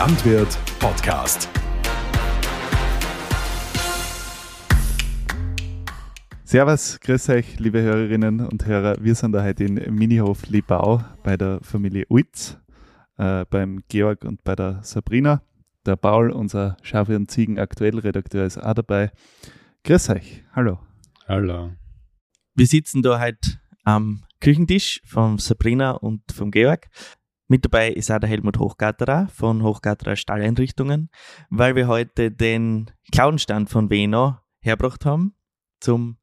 Landwirt Podcast. Servus, grüß euch, liebe Hörerinnen und Hörer. Wir sind da heute in Minihof Libau bei der Familie Uitz, äh, beim Georg und bei der Sabrina. Der Paul, unser Schafe und Ziegen Aktuellredakteur, ist auch dabei. Grüß euch, hallo. Hallo. Wir sitzen da heute am Küchentisch von Sabrina und vom Georg. Mit dabei ist auch der Helmut Hochgatterer von Hochgatterer Stalleinrichtungen, weil wir heute den Klauenstand von Veno hergebracht haben zum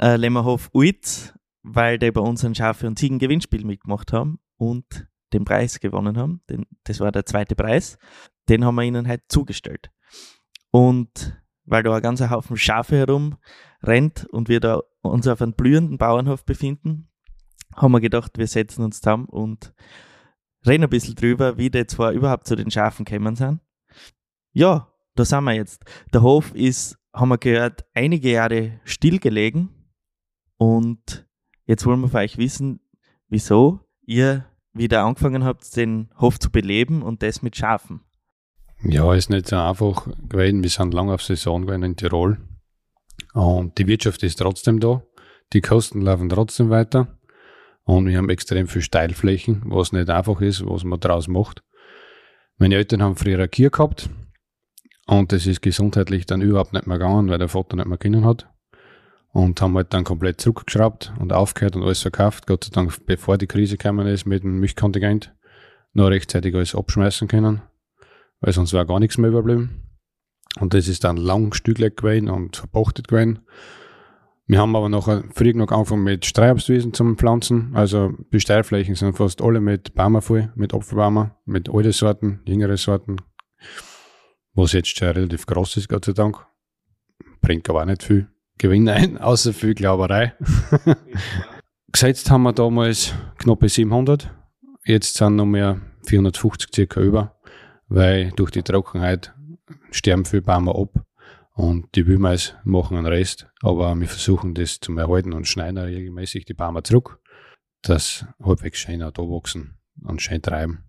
äh, Lemmerhof Uitz, weil die bei uns ein Schafe- und Ziegen-Gewinnspiel mitgemacht haben und den Preis gewonnen haben. Den, das war der zweite Preis. Den haben wir ihnen heute zugestellt. Und weil da ein ganzer Haufen Schafe herum rennt und wir da uns auf einem blühenden Bauernhof befinden, haben wir gedacht, wir setzen uns zusammen und reden ein bisschen drüber, wie die zwar überhaupt zu den Schafen gekommen sind. Ja, da sind wir jetzt. Der Hof ist, haben wir gehört, einige Jahre stillgelegen und jetzt wollen wir von euch wissen, wieso ihr wieder angefangen habt, den Hof zu beleben und das mit Schafen. Ja, ist nicht so einfach gewesen. Wir sind lange auf Saison gewesen in Tirol. Und die Wirtschaft ist trotzdem da. Die Kosten laufen trotzdem weiter. Und wir haben extrem viel Steilflächen, was nicht einfach ist, was man draus macht. Meine Eltern haben früher eine Kier gehabt. Und das ist gesundheitlich dann überhaupt nicht mehr gegangen, weil der Vater nicht mehr können hat. Und haben halt dann komplett zurückgeschraubt und aufgehört und alles verkauft. Gott sei Dank, bevor die Krise gekommen ist mit dem Milchkontingent, noch rechtzeitig alles abschmeißen können. Weil sonst wäre gar nichts mehr überblieben. Und das ist dann lang stücklich gewesen und verpachtet gewesen. Wir haben aber nachher früh noch angefangen mit Streihabstwiesen zum Pflanzen. Also die Steilflächen sind fast alle mit Baumer voll, mit Apfelbaumer, mit alten Sorten, jüngere Sorten. Was jetzt schon relativ groß ist, Gott sei Dank. Bringt aber auch nicht viel Gewinn ein, außer viel Glauberei. Gesetzt haben wir damals knappe 700. Jetzt sind noch mehr 450 circa über, weil durch die Trockenheit sterben viele Bäume ab und die Wühlmais machen einen Rest. Aber wir versuchen das zu erhalten und schneiden regelmäßig die Bäume zurück, dass halbwegs schön auch da wachsen und schön treiben.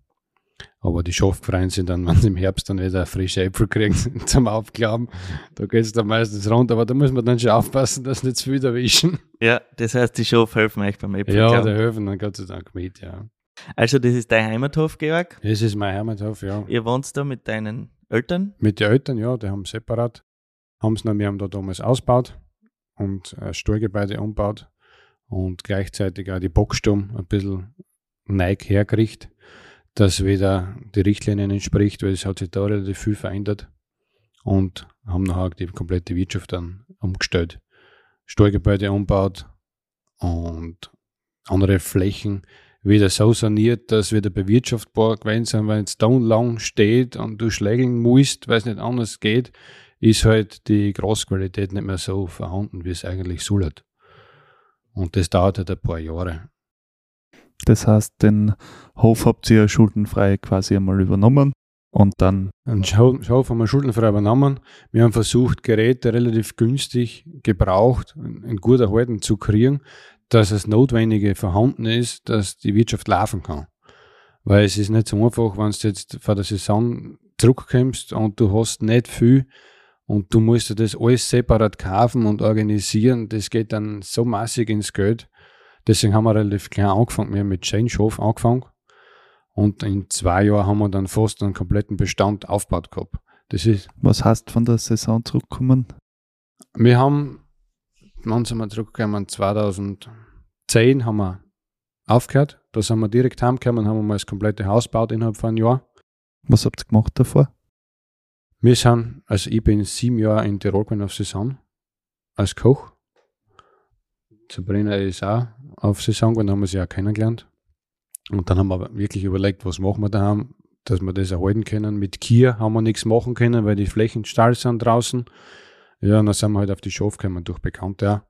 Aber die Schafgefreien sind dann, wenn sie im Herbst dann wieder frische Äpfel kriegen zum Aufklappen, da geht es dann meistens runter. Aber da muss man dann schon aufpassen, dass nicht zu viel erwischen. Ja, das heißt, die Schafe helfen euch beim Äpfel. Ja, die helfen dann Gott sei Dank mit, ja. Also, das ist dein Heimathof, Georg? Das ist mein Heimathof, ja. Ihr wohnt da mit deinen Eltern? Mit den Eltern, ja, die haben separat. Haben noch, wir haben da damals ausgebaut und ein Stallgebäude umgebaut und gleichzeitig auch die Bockstumm ein bisschen neu hergerichtet das wieder die Richtlinien entspricht, weil es hat sich da relativ viel verändert und haben nachher die komplette Wirtschaft dann umgestellt. Stallgebäude umbaut und andere Flächen wieder so saniert, dass wieder bewirtschaftbar gewesen sind, weil es da lang steht und du schlägeln musst, weil es nicht anders geht, ist halt die Großqualität nicht mehr so vorhanden, wie es eigentlich soll. Und das dauert halt ein paar Jahre. Das heißt, den Hof habt ihr schuldenfrei quasi einmal übernommen und dann. Den Hof haben wir schuldenfrei übernommen. Wir haben versucht, Geräte relativ günstig gebraucht, in gut erhalten zu kriegen, dass das Notwendige vorhanden ist, dass die Wirtschaft laufen kann. Weil es ist nicht so einfach, wenn du jetzt vor der Saison zurückkommst und du hast nicht viel und du musst das alles separat kaufen und organisieren, das geht dann so massig ins Geld Deswegen haben wir relativ klein angefangen. Wir haben mit Change Hof angefangen. Und in zwei Jahren haben wir dann fast einen kompletten Bestand aufgebaut gehabt. Das ist. Was heißt von der Saison zurückkommen? Wir haben, wann sind wir zurückgekommen? 2010 haben wir aufgehört. Da sind wir direkt heimgekommen und haben mal das komplette Haus gebaut innerhalb von einem Jahr. Was habt ihr gemacht davor? Wir sind, also ich bin sieben Jahre in Tirol auf Saison als Koch. Sabrina ist auch auf Saison gewesen, haben wir sie auch kennengelernt. Und dann haben wir wirklich überlegt, was machen wir da dass wir das erhalten können. Mit Kier haben wir nichts machen können, weil die Flächen starr sind draußen. Ja, und dann sind wir halt auf die Schafe gekommen durch Bekannte auch.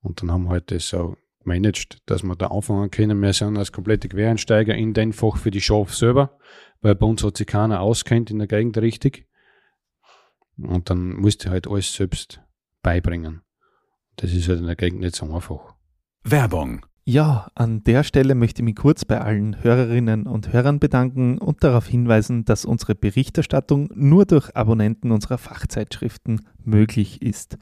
Und dann haben wir halt das so gemanagt, dass wir da anfangen können. Wir sind als komplette Quereinsteiger in den Fach für die Schafe selber, weil bei uns hat sich keiner auskennt in der Gegend richtig. Und dann musste halt alles selbst beibringen. Das ist halt in der Gegend nicht so einfach. Werbung Ja, an der Stelle möchte ich mich kurz bei allen Hörerinnen und Hörern bedanken und darauf hinweisen, dass unsere Berichterstattung nur durch Abonnenten unserer Fachzeitschriften möglich ist.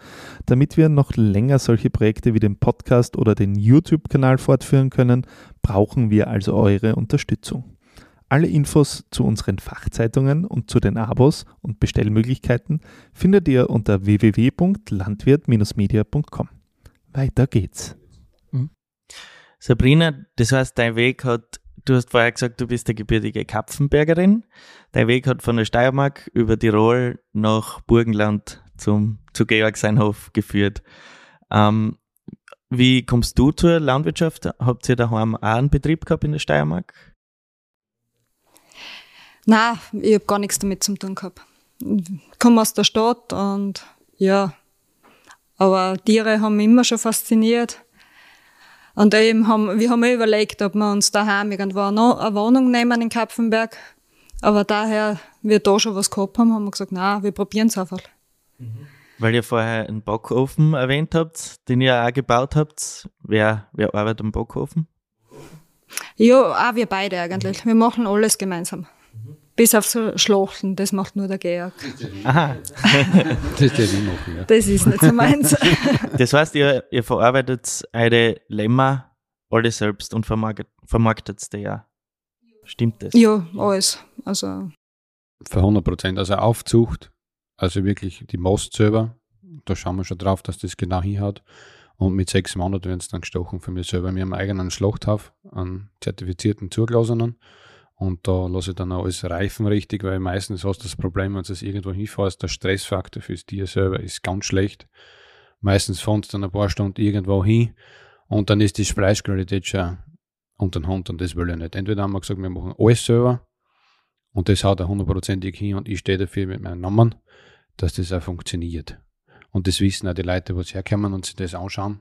Damit wir noch länger solche Projekte wie den Podcast oder den YouTube-Kanal fortführen können, brauchen wir also eure Unterstützung. Alle Infos zu unseren Fachzeitungen und zu den Abos und Bestellmöglichkeiten findet ihr unter www.landwirt-media.com. Weiter geht's. Sabrina, das heißt, dein Weg hat, du hast vorher gesagt, du bist eine gebürtige Kapfenbergerin. Dein Weg hat von der Steiermark über Tirol nach Burgenland zum, zu Georg Seinhof geführt. Ähm, wie kommst du zur Landwirtschaft? Habt ihr daheim auch einen Betrieb gehabt in der Steiermark? Nein, ich habe gar nichts damit zu tun gehabt. Ich komme aus der Stadt und ja, aber Tiere haben mich immer schon fasziniert. Und eben haben, wir haben auch überlegt, ob wir uns daheim irgendwo noch eine Wohnung nehmen in Kapfenberg. Aber daher wir da schon was gehabt haben, haben wir gesagt, nein, wir probieren es einfach. Weil ihr vorher einen Backofen erwähnt habt, den ihr auch gebaut habt. Wer, wer arbeitet am Backofen? Ja, auch wir beide eigentlich. Wir machen alles gemeinsam. Bis auf so Schlachten, das macht nur der Georg. Aha. Das ist ja die machen, ja. Das ist nicht so meins. Das heißt, ihr, ihr verarbeitet eure Lämmer alle selbst und vermarktet, vermarktet die ja. Stimmt das? ja, alles. Also, Für 100 Prozent. Also Aufzucht, also wirklich die Most selber, da schauen wir schon drauf, dass das genau hinhaut. Und mit sechs Monaten werden es dann gestochen für mich selber. Wir haben einen eigenen Schlachthof, einen zertifizierten Zugelassenen. Und da lasse ich dann auch alles reifen richtig, weil meistens hast du das Problem, wenn du es irgendwo hinfährst, der Stressfaktor fürs Tier selber ist ganz schlecht. Meistens fahrst du dann ein paar Stunden irgendwo hin und dann ist die Fleischqualität schon unter den Hand und das will ich nicht. Entweder haben wir gesagt, wir machen alles selber und das haut er hundertprozentig hin und ich stehe dafür mit meinem Namen, dass das auch funktioniert. Und das wissen auch die Leute, die herkommen und sich das anschauen.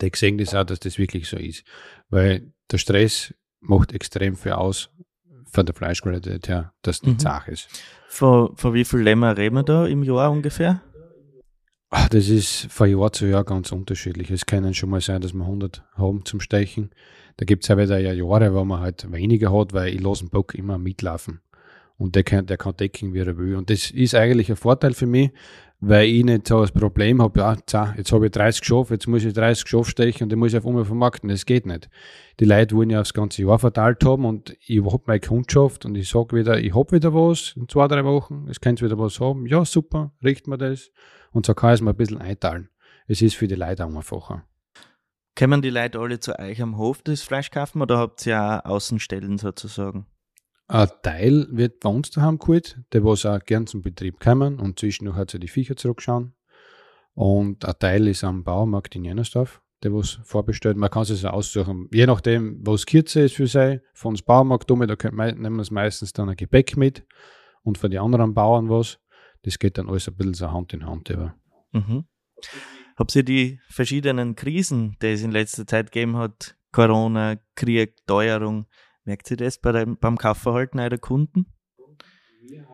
Die sehen das auch, dass das wirklich so ist. Weil der Stress macht extrem viel aus von der Fleischqualität her, dass nicht Mhm. zart ist. Von, von wie viel Lämmer reden wir da im Jahr ungefähr? Ah, Das ist von Jahr zu Jahr ganz unterschiedlich. Es kann schon mal sein, dass wir 100 haben zum Stechen. Da gibt es auch wieder ja Jahre, wo man halt weniger hat, weil ich lasse den Bock immer mitlaufen. Und der kann, der kann decken, wie er will. Und das ist eigentlich ein Vorteil für mich, weil ich nicht so das Problem habe, ja, jetzt habe ich 30 Schafe, jetzt muss ich 30 Schafe stechen und die muss ich auf einmal vermarkten. Das geht nicht. Die Leute wollen ja aufs ganze Jahr verteilt haben und ich habe meine Kundschaft und ich sage wieder, ich habe wieder was in zwei, drei Wochen, es könnt wieder was haben. Ja, super, richten wir das. Und so kann ich es mir ein bisschen einteilen. Es ist für die Leute auch einfacher. Kommen die Leute alle zu euch am Hof das Fleisch kaufen oder habt ihr auch Außenstellen sozusagen? Ein Teil wird bei uns daheim geholt, der was auch gern zum Betrieb kommen und zwischendurch hat sie die Viecher zurückschauen. Und ein Teil ist am Baumarkt in Jennersdorf, der was vorbestellt. Man kann es aussuchen, je nachdem, was kürzer ist für sie. Von uns Baumarkt um, da nehmen wir es meistens dann ein Gebäck mit und von den anderen Bauern was. Das geht dann alles ein bisschen so Hand in Hand über. Mhm. Habt ihr die verschiedenen Krisen, die es in letzter Zeit gegeben hat, Corona, Krieg, Teuerung, merkt ihr das bei dem, beim Kaufverhalten eurer Kunden?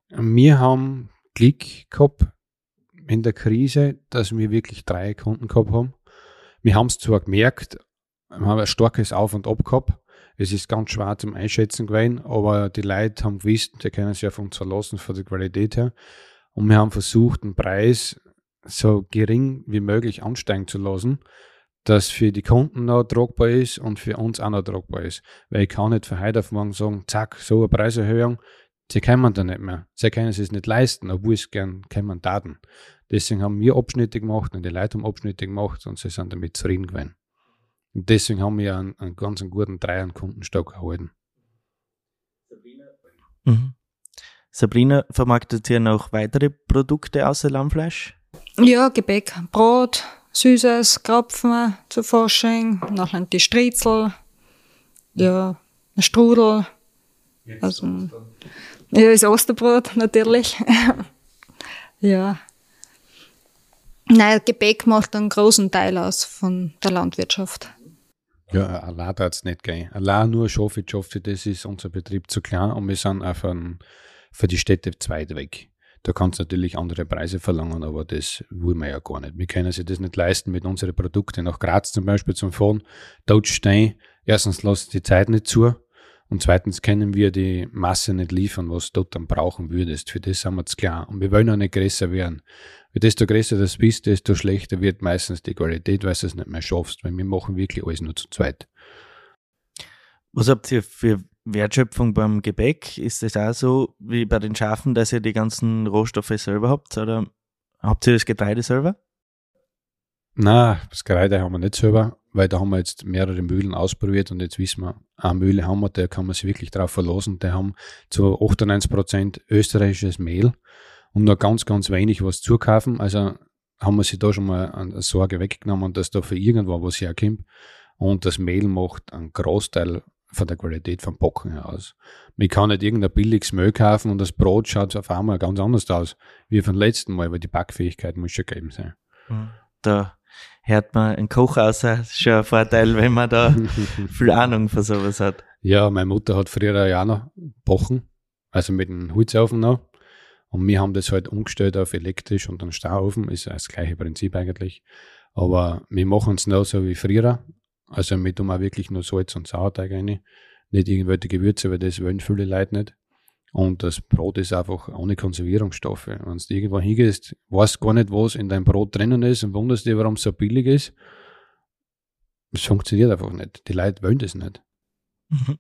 Wir haben Glück gehabt in der Krise, dass wir wirklich drei Kunden gehabt haben. Wir haben es zwar gemerkt, wir haben ein starkes Auf und Ab gehabt. Es ist ganz schwer zum Einschätzen gewesen, aber die Leute haben gewusst, die können sich auf uns verlassen von der Qualität her. Und wir haben versucht, den Preis so gering wie möglich ansteigen zu lassen, dass für die Kunden noch tragbar ist und für uns auch noch tragbar ist. Weil ich kann nicht von heute auf morgen sagen, zack, so eine Preiserhöhung, sie können da nicht mehr. Sie können es sich nicht leisten, obwohl es gern können Daten. Deswegen haben wir Abschnitte gemacht und die Leute haben Abschnitte gemacht und sie sind damit zufrieden gewesen. Und deswegen haben wir einen, einen ganz einen guten Dreier- Kundenstock erhalten. Mhm. Sabrina, vermarktet ihr noch weitere Produkte außer Lammfleisch? ja, Gebäck, Brot, Süßes, Krapfen zu Fasching, nachher die Striezel, ja, ein Strudel. Also, ja, das Osterbrot natürlich. ja. Nein, Gebäck macht einen großen Teil aus von der Landwirtschaft. Ja, allein hat es nicht gehen. Allein nur Schafe, Schafe, das ist unser Betrieb zu klein und wir sind auch von, für die Städte zu weit weg. Da kannst du natürlich andere Preise verlangen, aber das wollen wir ja gar nicht. Wir können sich das nicht leisten mit unseren Produkten nach Graz zum Beispiel zum Fahren. Dort stehen, erstens lässt die Zeit nicht zu und zweitens können wir die Masse nicht liefern, was du dann brauchen würdest. Für das sind wir zu klar. Und wir wollen auch nicht größer werden. Weil desto größer das bist, desto schlechter wird meistens die Qualität, weil du es nicht mehr schaffst, weil wir machen wirklich alles nur zu zweit. Was habt ihr für Wertschöpfung beim Gebäck? Ist das auch so wie bei den Schafen, dass ihr die ganzen Rohstoffe selber habt? Oder habt ihr das Getreide selber? Na, das Getreide haben wir nicht selber, weil da haben wir jetzt mehrere Mühlen ausprobiert und jetzt wissen wir, eine Mühle haben wir, da kann man sich wirklich drauf verlassen. Die haben zu 98 Prozent österreichisches Mehl und nur ganz, ganz wenig was zukaufen. Also haben wir sich da schon mal eine Sorge weggenommen, dass da für irgendwo was herkommt. Und das Mehl macht einen Großteil von der Qualität vom Bocken her aus. Man kann nicht irgendein billiges Mehl kaufen und das Brot schaut auf einmal ganz anders aus wie vom letzten Mal, weil die Backfähigkeit muss schon gegeben sein. Da hört man einen Koch aus, schon ein Vorteil, wenn man da viel Ahnung von sowas hat. Ja, meine Mutter hat früher ja auch noch Bochen, also mit einem Holzofen noch. Und wir haben das halt umgestellt auf elektrisch und einen Stauofen, ist das gleiche Prinzip eigentlich. Aber wir machen es noch so wie früher. Also mit tun wir wirklich nur Salz und Sauerteig rein. Nicht irgendwelche Gewürze, weil das wollen viele Leute nicht. Und das Brot ist einfach ohne Konservierungsstoffe. Wenn du irgendwo hingehst, weißt gar nicht, was in deinem Brot drinnen ist und wunderst dich, warum es so billig ist. Es funktioniert einfach nicht. Die Leute wollen das nicht. Mhm.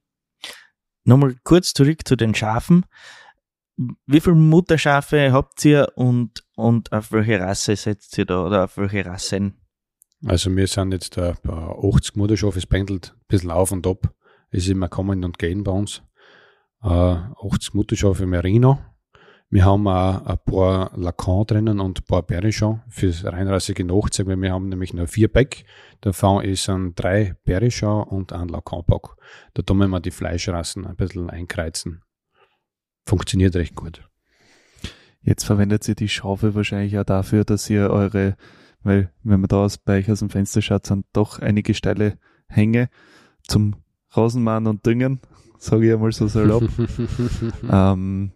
Nochmal kurz zurück zu den Schafen. Wie viele Mutterschafe habt ihr und, und auf welche Rasse setzt ihr da oder auf welche Rassen? Also wir sind jetzt da bei 80 Mutterschafe, es pendelt ein bisschen auf und ab. Es ist immer kommen und gehen bei uns. Äh, 80 Mutterschafe Merino. Wir haben auch ein paar Lacan drinnen und ein paar Berrichon fürs reinrassige Nachzeug, weil wir haben nämlich nur vier Back. Davon ist ein drei Berrichon und ein Lacan-Back. Da tun wir die Fleischrassen ein bisschen einkreuzen. Funktioniert recht gut. Jetzt verwendet ihr die Schaufel wahrscheinlich auch dafür, dass ihr eure, weil wenn man da aus bei euch aus dem Fenster schaut, sind doch einige steile Hänge zum Rasenmann und Düngen, sage ich einmal so salopp. ähm,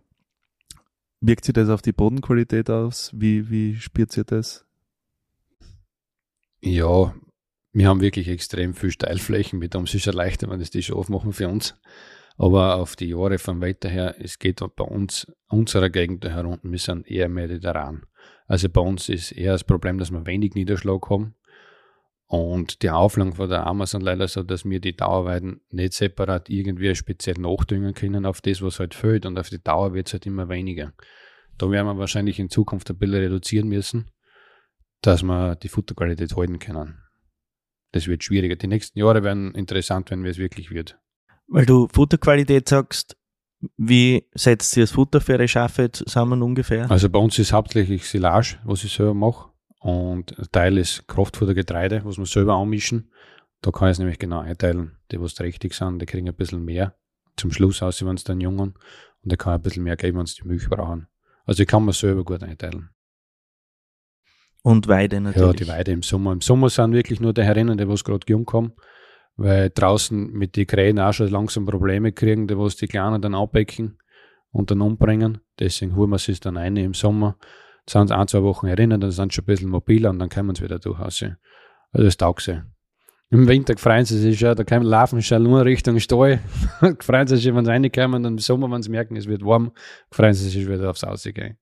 wirkt sich das auf die Bodenqualität aus? Wie, wie spürt ihr das? Ja, wir haben wirklich extrem viel Steilflächen, mit dem ist es leichter, wenn das die schon aufmachen für uns. Aber auf die Jahre vom Wetter her, es geht bei uns, unserer Gegend herunter, wir sind eher mediterran. Also bei uns ist eher das Problem, dass wir wenig Niederschlag haben. Und die Auflagen von der sind leider so, dass wir die Dauerweiden nicht separat irgendwie speziell nachdüngen können auf das, was halt fehlt. Und auf die Dauer wird es halt immer weniger. Da werden wir wahrscheinlich in Zukunft ein bisschen reduzieren müssen, dass wir die Futterqualität halten können. Das wird schwieriger. Die nächsten Jahre werden interessant, wenn es wirklich wird. Weil du Futterqualität sagst, wie setzt ihr das Futter für eure Schafe zusammen ungefähr? Also bei uns ist hauptsächlich Silage, was ich selber mache. Und ein Teil ist Kraftfuttergetreide, was wir selber anmischen. Da kann ich es nämlich genau einteilen. Die, was richtig sind, die kriegen ein bisschen mehr zum Schluss aus, wenn es dann jungen. Und der kann ein bisschen mehr geben, wenn sie die Milch brauchen. Also ich kann mir selber gut einteilen. Und Weide natürlich. Ja, die Weide im Sommer. Im Sommer sind wirklich nur die Herinnen, die was gerade jung kommen weil draußen mit den Krähen auch schon langsam Probleme kriegen, die was die Kleinen dann abbecken und dann umbringen. Deswegen holen wir sie dann ein im Sommer. Dann sind sie ein, zwei Wochen erinnert, dann sind sie schon ein bisschen mobiler und dann kommen sie wieder durch. Also das taugt sie. Im Winter freuen sie sich schon, da können laufen schon nur Richtung Stall. freuen sie sich, wenn sie reinkommen und im Sommer, wenn sie merken, es wird warm, freuen sie sich wieder aufs Ausgehen.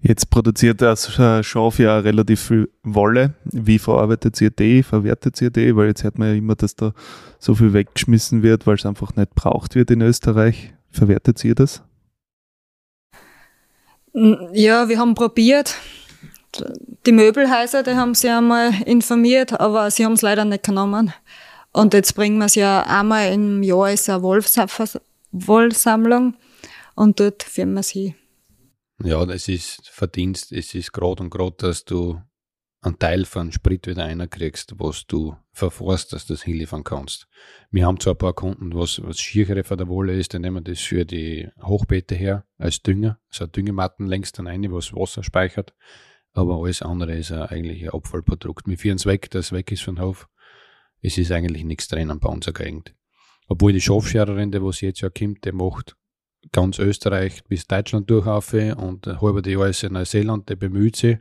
Jetzt produziert das Schaf ja relativ viel Wolle. Wie verarbeitet ihr die? Verwertet ihr die? Weil jetzt hört man ja immer, dass da so viel weggeschmissen wird, weil es einfach nicht braucht wird in Österreich. Verwertet ihr das? Ja, wir haben probiert. Die Möbelhäuser, die haben sie einmal informiert, aber sie haben es leider nicht genommen. Und jetzt bringen wir es ja einmal im Jahr ist eine Wollsammlung und dort führen wir sie ja, es ist Verdienst, es ist gerade und gerade, dass du einen Teil von Sprit wieder einkriegst, was du verfährst, dass du das hinliefern kannst. Wir haben zwar ein paar Kunden, was, was schiere von der Wolle ist, dann nehmen wir das für die Hochbeete her als Dünger, so Düngematten längst dann eine, was Wasser speichert, aber alles andere ist eigentlich ein Abfallprodukt. Wir führen es weg, das weg ist von Hof. Es ist eigentlich nichts drinnen bei unserer Gegend. Obwohl die Schafschererin, die was jetzt ja kommt, die macht ganz Österreich bis Deutschland durch und halber die Jahr ist in Neuseeland, der bemüht sich,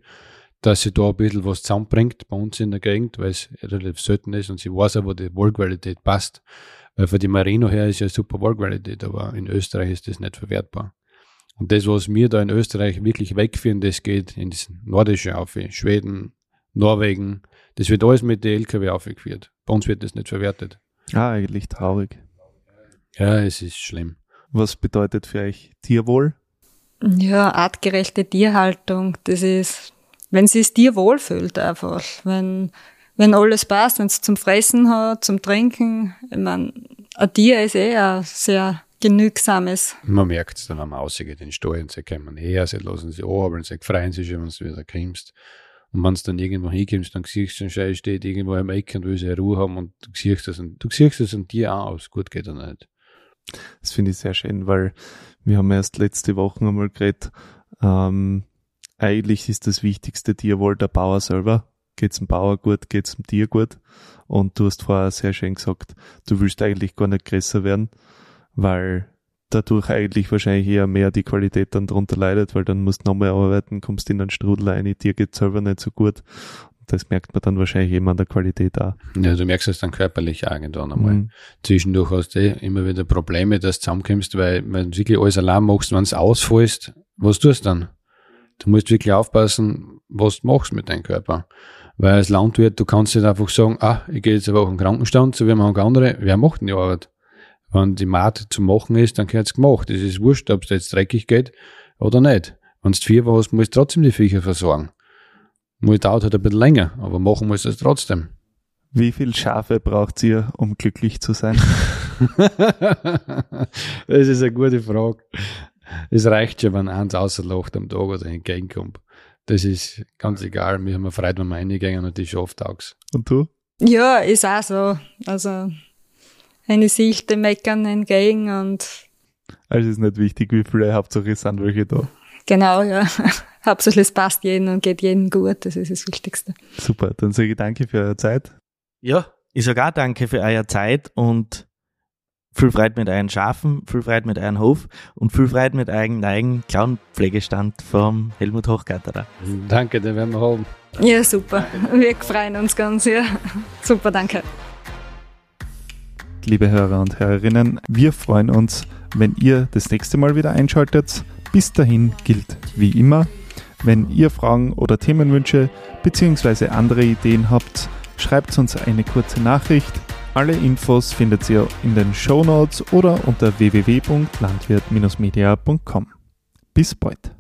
dass sie da ein bisschen was zusammenbringt bei uns in der Gegend, weil es relativ selten ist und sie weiß auch, wo die Wohlqualität passt. Weil für die Marino her ist ja super Wohlqualität, aber in Österreich ist das nicht verwertbar. Und das, was wir da in Österreich wirklich wegführen, das geht in das Nordische auf, Schweden, Norwegen, das wird alles mit der LKW aufgeführt. Bei uns wird das nicht verwertet. Ah, eigentlich traurig. Ja, es ist schlimm. Was bedeutet für euch Tierwohl? Ja, artgerechte Tierhaltung. Das ist, wenn sie es dir wohlfühlt einfach. Wenn, wenn alles passt, wenn es zum Fressen hat, zum Trinken. Ich meine, ein Tier ist eh ein sehr genügsames. Man merkt es dann, wenn man rausgeht in den Stall und sie kommen her, sie lassen sie aber sie freuen sich schon, wenn du wieder kommst. Und wenn du dann irgendwo hinkommst, dann siehst du schon, steht irgendwo im Eck und will seine Ruhe haben und du siehst das und du siehst das an dir auch aus. Gut geht er nicht. Das finde ich sehr schön, weil wir haben erst letzte Woche einmal geredet, ähm, eigentlich ist das wichtigste Tierwohl der Bauer selber. Geht's dem Bauer gut, geht's dem Tier gut. Und du hast vorher sehr schön gesagt, du willst eigentlich gar nicht größer werden, weil dadurch eigentlich wahrscheinlich eher mehr die Qualität dann drunter leidet, weil dann musst du nochmal arbeiten, kommst in einen Strudel rein, dir geht's selber nicht so gut. Das merkt man dann wahrscheinlich immer an der Qualität auch. Ja, du merkst es dann körperlich irgendwann einmal. Mhm. Zwischendurch hast du eh immer wieder Probleme, dass du zusammenkommst, weil wenn du wirklich alles allein machst, wenn es ausfällst, was tust du dann? Du musst wirklich aufpassen, was du machst mit deinem Körper. Weil als Landwirt, du kannst nicht einfach sagen, ah, ich gehe jetzt eine Woche in den Krankenstand, so wie manche andere, wer macht denn die Arbeit? Wenn die Maat zu machen ist, dann gehört es gemacht. Es ist wurscht, ob es jetzt dreckig geht oder nicht. Wenn du vier hast, musst du trotzdem die Viecher versorgen. Muss dauert halt ein bisschen länger, aber machen muss es trotzdem. Wie viel Schafe braucht ihr, um glücklich zu sein? das ist eine gute Frage. Es reicht schon, wenn eins außerlacht am Tag oder entgegenkommt. Das ist ganz egal. Wir haben eine Freude, wenn wir reingehen und die schafft auch. Und du? Ja, ist auch so. Also, eine Sichte meckern entgegen und. Also ist nicht wichtig, wie viele, Hauptsache es sind welche da. Genau, ja. Hauptsache es passt jedem und geht jedem gut, das ist das Wichtigste. Super, dann sage ich danke für eure Zeit. Ja, ich sage auch danke für eure Zeit und viel Freude mit euren Schafen, viel Freude mit euren Hof und viel Freude mit eurem neuen Clown-Pflegestand vom Helmut Hochgatterer. Danke, den werden wir haben. Ja, super. Wir freuen uns ganz, ja. Super, danke. Liebe Hörer und Hörerinnen, wir freuen uns, wenn ihr das nächste Mal wieder einschaltet. Bis dahin gilt wie immer, wenn ihr Fragen oder Themenwünsche bzw. andere Ideen habt, schreibt uns eine kurze Nachricht. Alle Infos findet ihr in den Show Notes oder unter www.landwirt-media.com. Bis bald.